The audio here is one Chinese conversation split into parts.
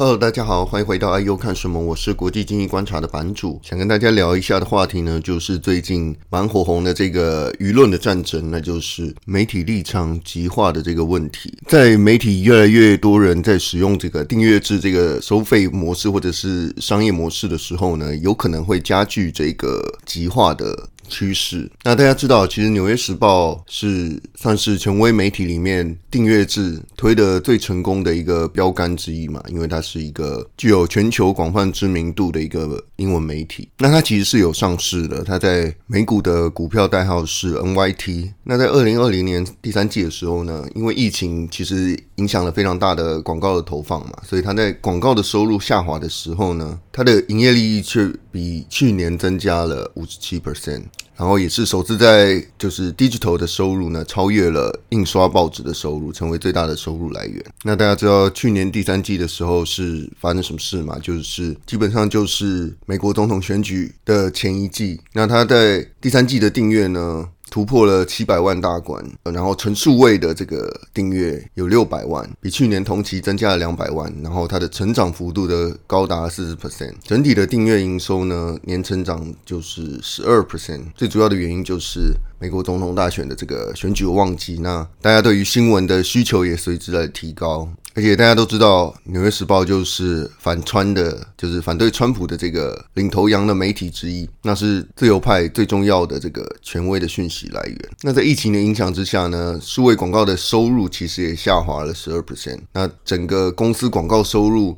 Hello，大家好，欢迎回到 IU 看什么？我是国际经济观察的版主，想跟大家聊一下的话题呢，就是最近蛮火红的这个舆论的战争，那就是媒体立场极化的这个问题。在媒体越来越多人在使用这个订阅制这个收费模式或者是商业模式的时候呢，有可能会加剧这个极化的趋势。那大家知道，其实《纽约时报》是算是权威媒体里面订阅制推得最成功的一个标杆之一嘛，因为它是一个具有全球广泛知名度的一个英文媒体。那它其实是有上市的，它在美股的股票代号是 NYT。那在二零二零年第三季的时候呢，因为疫情其实影响了非常大的广告的投放嘛，所以它在广告的收入下滑的时候呢，它的营业利益却比去年增加了五十七 percent。然后也是首次在就是 digital 的收入呢，超越了印刷报纸的收入，成为最大的收入来源。那大家知道去年第三季的时候是发生什么事吗？就是基本上就是美国总统选举的前一季。那他在第三季的订阅呢，突破了七百万大关，然后纯数位的这个订阅有六百万，比去年同期增加了两百万，然后它的成长幅度的高达四十 percent，整体的订阅营收呢，年成长就是十二 percent，最主要的原因就是美国总统大选的这个选举旺季，那大家对于新闻的需求也随之来提高。而且大家都知道，《纽约时报》就是反川的，就是反对川普的这个领头羊的媒体之一，那是自由派最重要的这个权威的讯息来源。那在疫情的影响之下呢，数位广告的收入其实也下滑了十二 percent。那整个公司广告收入。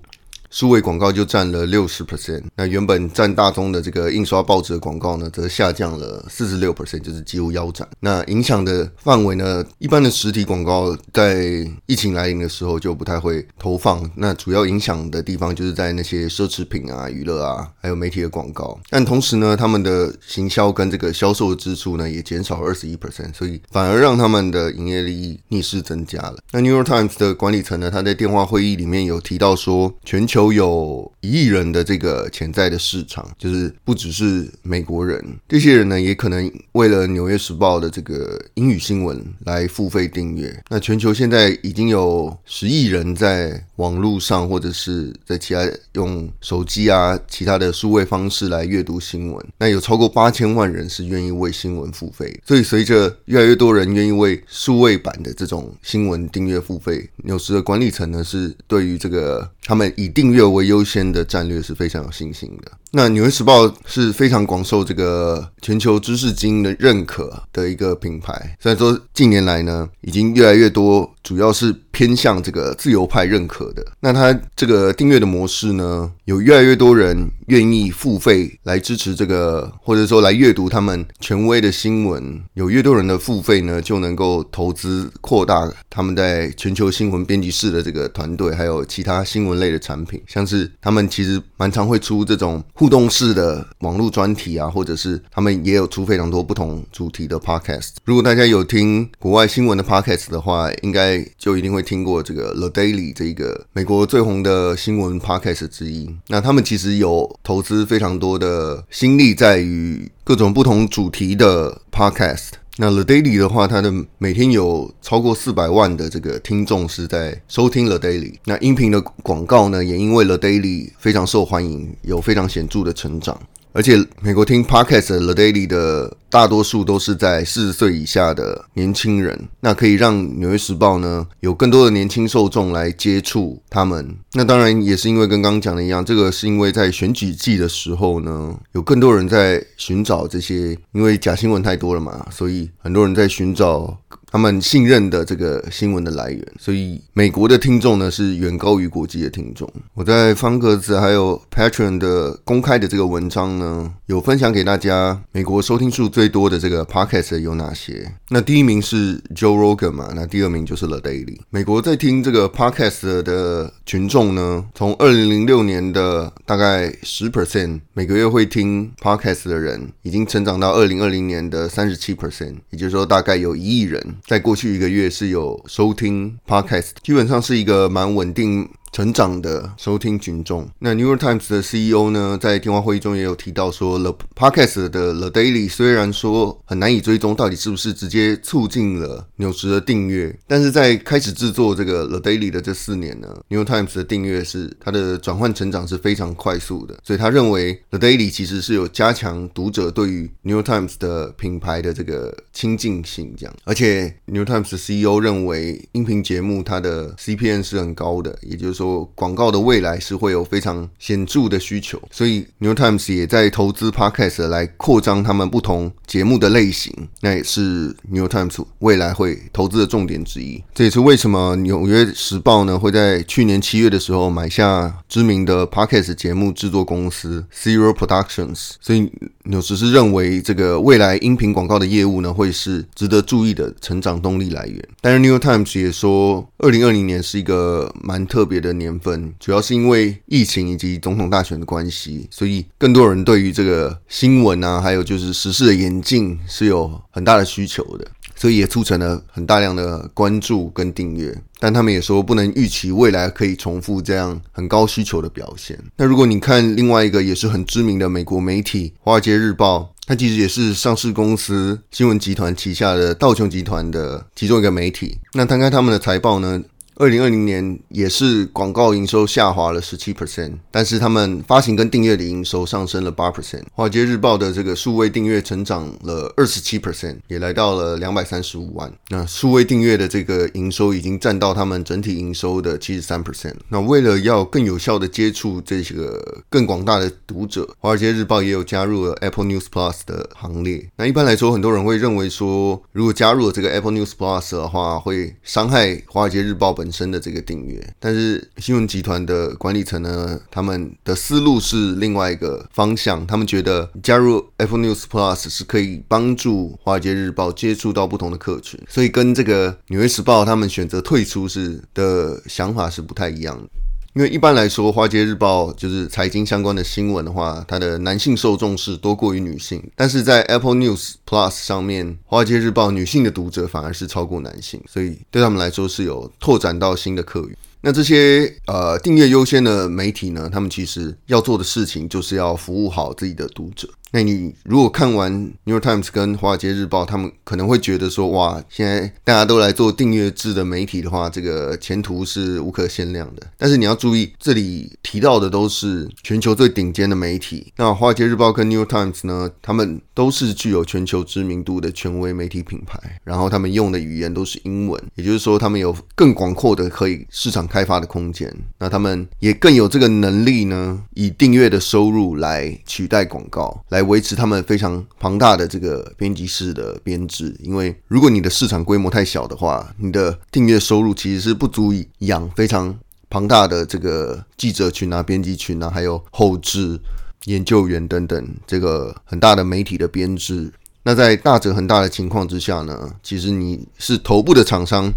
数位广告就占了六十 percent，那原本占大宗的这个印刷报纸的广告呢，则下降了四十六 percent，就是几乎腰斩。那影响的范围呢，一般的实体广告在疫情来临的时候就不太会投放，那主要影响的地方就是在那些奢侈品啊、娱乐啊，还有媒体的广告。但同时呢，他们的行销跟这个销售支出呢，也减少了二十一 percent，所以反而让他们的营业利益逆势增加了。那 New York Times 的管理层呢，他在电话会议里面有提到说，全球都有一亿人的这个潜在的市场，就是不只是美国人，这些人呢也可能为了《纽约时报》的这个英语新闻来付费订阅。那全球现在已经有十亿人在网络上或者是在其他用手机啊其他的数位方式来阅读新闻，那有超过八千万人是愿意为新闻付费。所以随着越来越多人愿意为数位版的这种新闻订阅付费，纽时的管理层呢是对于这个他们以为优先的战略是非常有信心的。那《纽约时报》是非常广受这个全球知识精英的认可的一个品牌。虽然说近年来呢，已经越来越多，主要是偏向这个自由派认可的。那它这个订阅的模式呢，有越来越多人愿意付费来支持这个，或者说来阅读他们权威的新闻。有越多人的付费呢，就能够投资扩大他们在全球新闻编辑室的这个团队，还有其他新闻类的产品，像是他们其实蛮常会出这种。互动式的网络专题啊，或者是他们也有出非常多不同主题的 podcast。如果大家有听国外新闻的 podcast 的话，应该就一定会听过这个 The Daily 这一个美国最红的新闻 podcast 之一。那他们其实有投资非常多的心力在于各种不同主题的 podcast。那 The Daily 的话，它的每天有超过四百万的这个听众是在收听 The Daily。那音频的广告呢，也因为 The Daily 非常受欢迎，有非常显著的成长。而且，美国听 Podcast 的 The Daily 的大多数都是在四十岁以下的年轻人，那可以让《纽约时报》呢有更多的年轻受众来接触他们。那当然也是因为跟刚刚讲的一样，这个是因为在选举季的时候呢，有更多人在寻找这些，因为假新闻太多了嘛，所以很多人在寻找。他们信任的这个新闻的来源，所以美国的听众呢是远高于国际的听众。我在方格子还有 Patreon 的公开的这个文章呢，有分享给大家美国收听数最多的这个 Podcast 有哪些。那第一名是 Joe Rogan 嘛，那第二名就是 The Daily。美国在听这个 Podcast 的群众呢，从二零零六年的大概十 percent 每个月会听 Podcast 的人，已经成长到二零二零年的三十七 percent，也就是说大概有一亿人。在过去一个月是有收听 Podcast，基本上是一个蛮稳定成长的收听群众。那 New York Times 的 CEO 呢，在电话会议中也有提到说，The Podcast 的 The Daily 虽然说很难以追踪到底是不是直接促进了纽时的订阅，但是在开始制作这个 The Daily 的这四年呢，New York Times 的订阅是它的转换成长是非常快速的，所以他认为 The Daily 其实是有加强读者对于 New York Times 的品牌的这个亲近性，这样，而且 New York Times 的 CEO 认为音频节目它的 CPN 是很高的，也就是广告的未来是会有非常显著的需求，所以 New Times 也在投资 Podcast 来扩张他们不同节目的类型，那也是 New Times 未来会投资的重点之一。这也是为什么纽约时报呢会在去年七月的时候买下知名的 Podcast 节目制作公司 Serial Productions，所以纽时是认为这个未来音频广告的业务呢会是值得注意的成长动力来源。但是 New Times 也说，二零二零年是一个蛮特别的年份，主要是因为疫情以及总统大选的关系，所以更多人对于这个新闻啊，还有就是时事的演进是有很大的需求的，所以也促成了很大量的关注跟订阅。但他们也说不能预期未来可以重复这样很高需求的表现。那如果你看另外一个也是很知名的美国媒体《华尔街日报》，它其实也是上市公司新闻集团旗下的道琼集团的其中一个媒体。那摊开他们的财报呢？二零二零年也是广告营收下滑了十七 percent，但是他们发行跟订阅的营收上升了八 percent。华尔街日报的这个数位订阅成长了二十七 percent，也来到了两百三十五万。那数位订阅的这个营收已经占到他们整体营收的七十三 percent。那为了要更有效的接触这个更广大的读者，华尔街日报也有加入了 Apple News Plus 的行列。那一般来说，很多人会认为说，如果加入了这个 Apple News Plus 的话，会伤害华尔街日报本身的这个订阅，但是新闻集团的管理层呢，他们的思路是另外一个方向。他们觉得加入 Apple News Plus 是可以帮助华尔街日报接触到不同的客群，所以跟这个纽约时报他们选择退出是的想法是不太一样的。因为一般来说，华尔街日报就是财经相关的新闻的话，它的男性受众是多过于女性。但是在 Apple News Plus 上面，华尔街日报女性的读者反而是超过男性，所以对他们来说是有拓展到新的客源。那这些呃订阅优先的媒体呢，他们其实要做的事情就是要服务好自己的读者。那你如果看完《New York Times》跟《华尔街日报》，他们可能会觉得说，哇，现在大家都来做订阅制的媒体的话，这个前途是无可限量的。但是你要注意，这里提到的都是全球最顶尖的媒体。那《华尔街日报》跟《New York Times》呢，他们都是具有全球知名度的权威媒体品牌，然后他们用的语言都是英文，也就是说，他们有更广阔的可以市场开发的空间。那他们也更有这个能力呢，以订阅的收入来取代广告，来。维持他们非常庞大的这个编辑室的编制，因为如果你的市场规模太小的话，你的订阅收入其实是不足以养非常庞大的这个记者群啊、编辑群啊，还有后置研究员等等这个很大的媒体的编制。那在大者很大的情况之下呢，其实你是头部的厂商，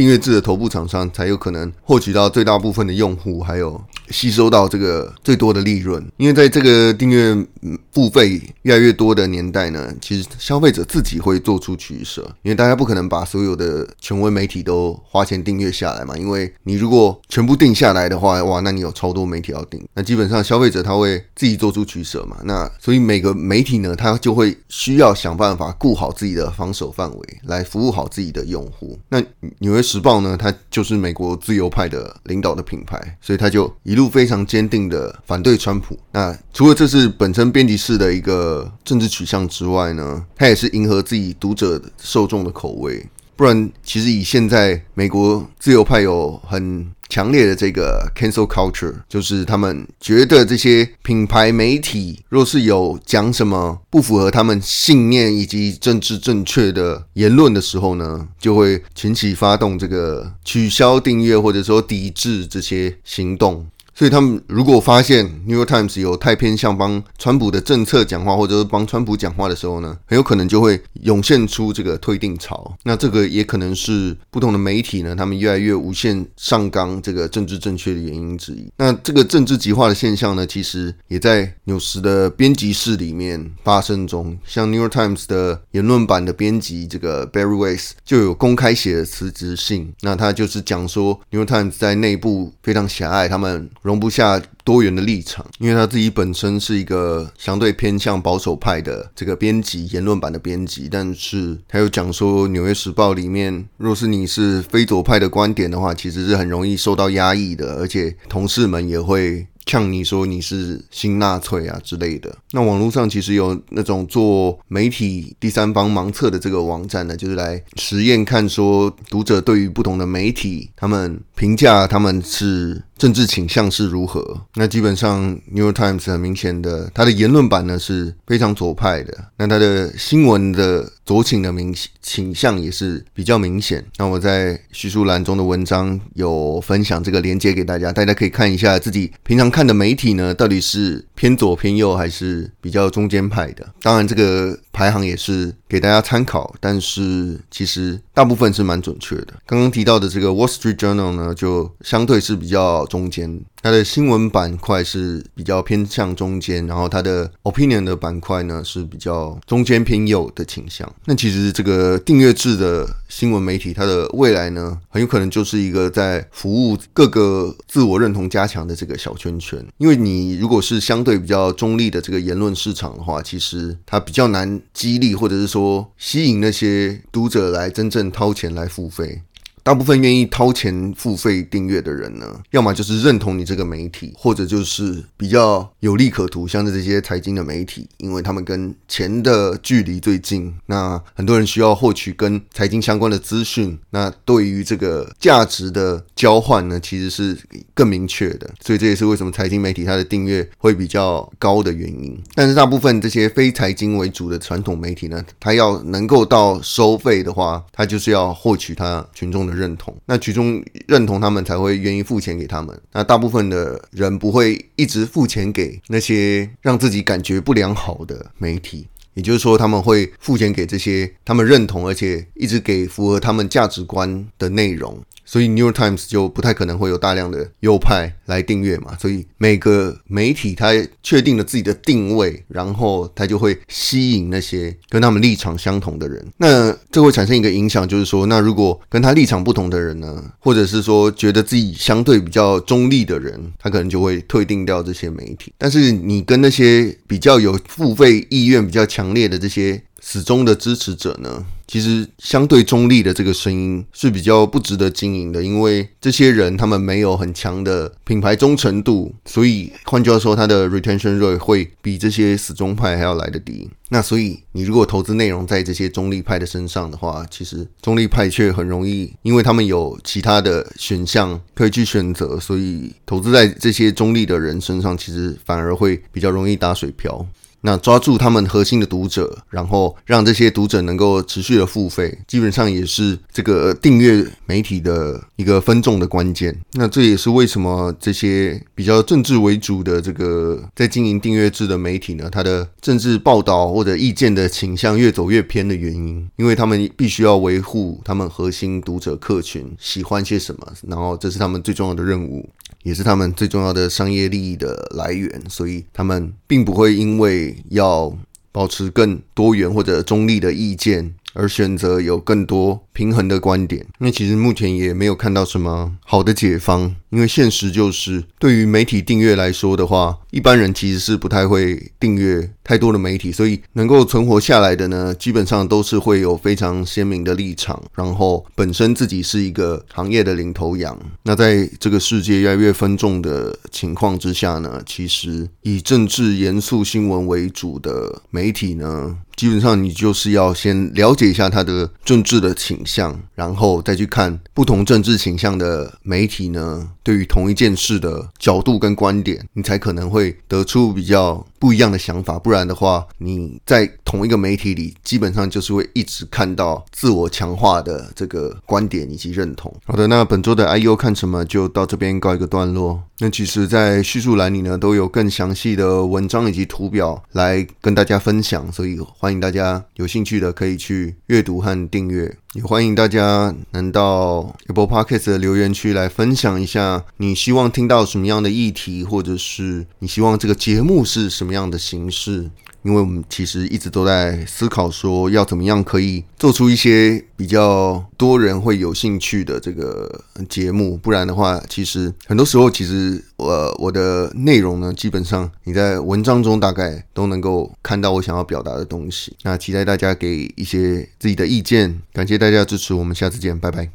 订阅制的头部厂商才有可能获取到最大部分的用户，还有。吸收到这个最多的利润，因为在这个订阅付费越来越多的年代呢，其实消费者自己会做出取舍，因为大家不可能把所有的权威媒体都花钱订阅下来嘛，因为你如果全部订下来的话，哇，那你有超多媒体要订，那基本上消费者他会自己做出取舍嘛，那所以每个媒体呢，他就会需要想办法顾好自己的防守范围，来服务好自己的用户。那纽约时报呢，它就是美国自由派的领导的品牌，所以它就一路。非常坚定的反对川普。那除了这是本身编辑室的一个政治取向之外呢，它也是迎合自己读者受众的口味。不然，其实以现在美国自由派有很强烈的这个 cancel culture，就是他们觉得这些品牌媒体若是有讲什么不符合他们信念以及政治正确的言论的时候呢，就会群起发动这个取消订阅或者说抵制这些行动。所以他们如果发现 New York Times 有太偏向帮川普的政策讲话，或者是帮川普讲话的时候呢，很有可能就会涌现出这个退订潮。那这个也可能是不同的媒体呢，他们越来越无限上纲这个政治正确的原因之一。那这个政治极化的现象呢，其实也在纽时的编辑室里面发生中。像 New York Times 的言论版的编辑这个 Barry Weiss 就有公开写的辞职信。那他就是讲说 New York Times 在内部非常狭隘，他们容不下多元的立场，因为他自己本身是一个相对偏向保守派的这个编辑，言论版的编辑，但是他又讲说，《纽约时报》里面，若是你是非左派的观点的话，其实是很容易受到压抑的，而且同事们也会。呛你说你是新纳粹啊之类的，那网络上其实有那种做媒体第三方盲测的这个网站呢，就是来实验看说读者对于不同的媒体，他们评价他们是政治倾向是如何。那基本上，New Times 很明显的，它的言论版呢是非常左派的，那它的新闻的。左倾的明倾向也是比较明显。那我在叙述栏中的文章有分享这个连接给大家，大家可以看一下自己平常看的媒体呢，到底是偏左偏右还是比较中间派的。当然，这个排行也是给大家参考，但是其实大部分是蛮准确的。刚刚提到的这个 Wall Street Journal 呢，就相对是比较中间。它的新闻板块是比较偏向中间，然后它的 opinion 的板块呢是比较中间偏右的倾向。那其实这个订阅制的新闻媒体，它的未来呢，很有可能就是一个在服务各个自我认同加强的这个小圈圈。因为你如果是相对比较中立的这个言论市场的话，其实它比较难激励或者是说吸引那些读者来真正掏钱来付费。大部分愿意掏钱付费订阅的人呢，要么就是认同你这个媒体，或者就是比较有利可图，像是这些财经的媒体，因为他们跟钱的距离最近。那很多人需要获取跟财经相关的资讯，那对于这个价值的交换呢，其实是更明确的。所以这也是为什么财经媒体它的订阅会比较高的原因。但是大部分这些非财经为主的传统媒体呢，它要能够到收费的话，它就是要获取它群众的认同，那其中认同他们才会愿意付钱给他们。那大部分的人不会一直付钱给那些让自己感觉不良好的媒体，也就是说，他们会付钱给这些他们认同而且一直给符合他们价值观的内容。所以 New York Times 就不太可能会有大量的右派来订阅嘛，所以每个媒体它确定了自己的定位，然后它就会吸引那些跟他们立场相同的人。那这会产生一个影响，就是说，那如果跟他立场不同的人呢，或者是说觉得自己相对比较中立的人，他可能就会退订掉这些媒体。但是你跟那些比较有付费意愿比较强烈的这些死忠的支持者呢，其实相对中立的这个声音是比较不值得经营的，因为这些人他们没有很强的品牌忠诚度，所以换句话说，他的 retention rate 会比这些死忠派还要来得低。那所以你如果投资内容在这些中立派的身上的话，其实中立派却很容易，因为他们有其他的选项可以去选择，所以投资在这些中立的人身上，其实反而会比较容易打水漂。那抓住他们核心的读者，然后让这些读者能够持续的付费，基本上也是这个订阅媒体的一个分众的关键。那这也是为什么这些比较政治为主的这个在经营订阅制的媒体呢，它的政治报道或者意见的倾向越走越偏的原因，因为他们必须要维护他们核心读者客群喜欢些什么，然后这是他们最重要的任务。也是他们最重要的商业利益的来源，所以他们并不会因为要保持更多元或者中立的意见，而选择有更多平衡的观点，那其实目前也没有看到什么好的解方，因为现实就是，对于媒体订阅来说的话，一般人其实是不太会订阅太多的媒体，所以能够存活下来的呢，基本上都是会有非常鲜明的立场，然后本身自己是一个行业的领头羊。那在这个世界越来越分众的情况之下呢，其实以政治严肃新闻为主的媒体呢，基本上你就是要先了解一下他的政治的倾向，然后再去看不同政治倾向的媒体呢，对于同一件事的角度跟观点，你才可能会得出比较不一样的想法。不然的话，你在同一个媒体里，基本上就是会一直看到自我强化的这个观点以及认同。好的，那本周的 I U 看什么就到这边告一个段落。那其实，在叙述栏里呢，都有更详细的文章以及图表来跟大家分享，所以欢迎大家有兴趣的可以去阅读和订阅。也欢迎大家能到 Apple Podcast 的留言区来分享一下，你希望听到什么样的议题，或者是你希望这个节目是什么样的形式。因为我们其实一直都在思考，说要怎么样可以做出一些比较多人会有兴趣的这个节目，不然的话，其实很多时候，其实我我的内容呢，基本上你在文章中大概都能够看到我想要表达的东西。那期待大家给一些自己的意见，感谢大家的支持，我们下次见，拜拜。